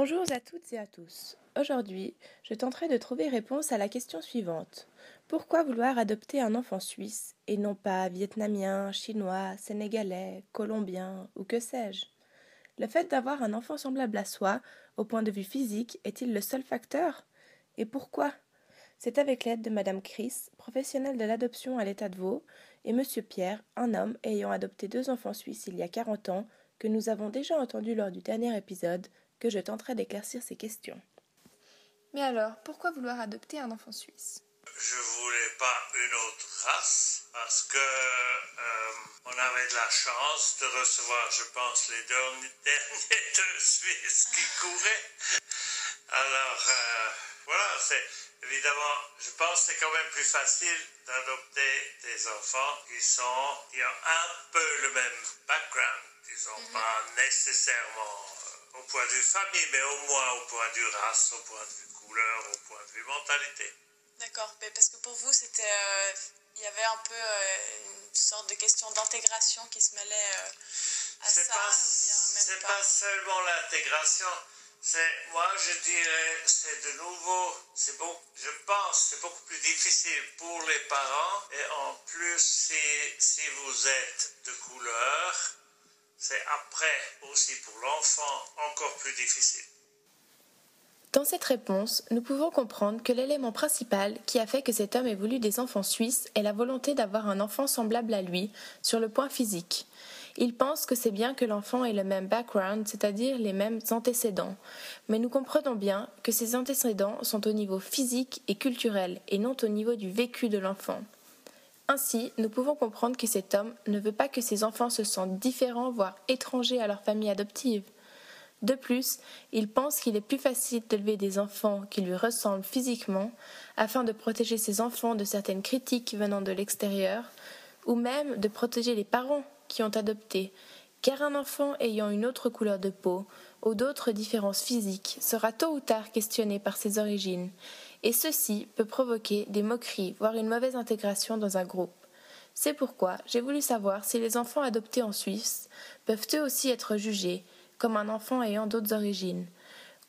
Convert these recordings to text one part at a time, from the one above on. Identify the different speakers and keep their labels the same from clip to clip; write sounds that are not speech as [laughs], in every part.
Speaker 1: Bonjour à toutes et à tous. Aujourd'hui, je tenterai de trouver réponse à la question suivante. Pourquoi vouloir adopter un enfant suisse et non pas vietnamien, chinois, sénégalais, colombien ou que sais-je? Le fait d'avoir un enfant semblable à soi, au point de vue physique, est-il le seul facteur? Et pourquoi? C'est avec l'aide de Madame Chris, professionnelle de l'adoption à l'état de Vaud, et Monsieur Pierre, un homme ayant adopté deux enfants suisses il y a quarante ans, que nous avons déjà entendu lors du dernier épisode, que je tenterai d'éclaircir ces questions.
Speaker 2: Mais alors, pourquoi vouloir adopter un enfant suisse?
Speaker 3: Je voulais pas une autre race parce que euh, on avait de la chance de recevoir, je pense, les derniers, [laughs] derniers deux Suisses qui couraient. Alors euh, voilà, c'est évidemment, je pense que c'est quand même plus facile d'adopter des enfants qui sont qui ont un peu le même background, disons pas nécessairement au point de vue famille, mais au moins au point de vue race, au point de vue couleur, au point de vue mentalité.
Speaker 2: D'accord, parce que pour vous, c'était, euh, il y avait un peu euh, une sorte de question d'intégration qui se mêlait euh, à ça.
Speaker 3: pas, c'est pas seulement l'intégration. C'est, moi, je dirais, c'est de nouveau, c'est bon, je pense, c'est beaucoup plus difficile pour les parents. Et en plus, si, si vous êtes de couleur, c'est après aussi pour l'enfant encore plus difficile.
Speaker 1: Dans cette réponse, nous pouvons comprendre que l'élément principal qui a fait que cet homme ait voulu des enfants suisses est la volonté d'avoir un enfant semblable à lui sur le point physique. Il pense que c'est bien que l'enfant ait le même background, c'est-à-dire les mêmes antécédents, mais nous comprenons bien que ces antécédents sont au niveau physique et culturel et non au niveau du vécu de l'enfant. Ainsi, nous pouvons comprendre que cet homme ne veut pas que ses enfants se sentent différents, voire étrangers à leur famille adoptive. De plus, il pense qu'il est plus facile d'élever des enfants qui lui ressemblent physiquement afin de protéger ses enfants de certaines critiques venant de l'extérieur, ou même de protéger les parents qui ont adopté, car un enfant ayant une autre couleur de peau ou d'autres différences physiques sera tôt ou tard questionné par ses origines, et ceci peut provoquer des moqueries, voire une mauvaise intégration dans un groupe. C'est pourquoi j'ai voulu savoir si les enfants adoptés en Suisse peuvent eux aussi être jugés comme un enfant ayant d'autres origines.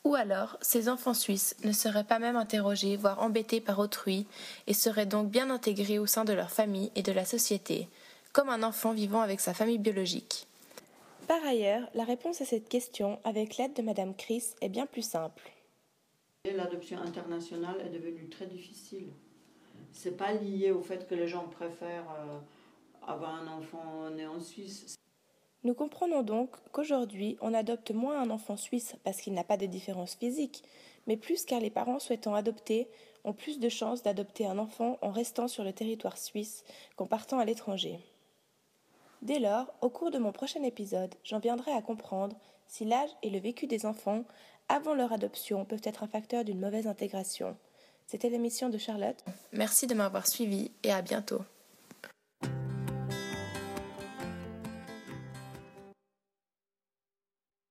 Speaker 1: Ou alors, ces enfants suisses ne seraient pas même interrogés, voire embêtés par autrui, et seraient donc bien intégrés au sein de leur famille et de la société, comme un enfant vivant avec sa famille biologique. Par ailleurs, la réponse à cette question, avec l'aide de Madame Chris, est bien plus simple.
Speaker 4: L'adoption internationale est devenue très difficile. C'est pas lié au fait que les gens préfèrent euh, avoir un enfant né en Suisse.
Speaker 1: Nous comprenons donc qu'aujourd'hui, on adopte moins un enfant suisse parce qu'il n'a pas de différence physique, mais plus car les parents souhaitant adopter ont plus de chances d'adopter un enfant en restant sur le territoire suisse qu'en partant à l'étranger. Dès lors, au cours de mon prochain épisode, j'en viendrai à comprendre si l'âge et le vécu des enfants avant leur adoption peuvent être un facteur d'une mauvaise intégration. C'était l'émission de Charlotte. Merci de m'avoir suivi et à bientôt.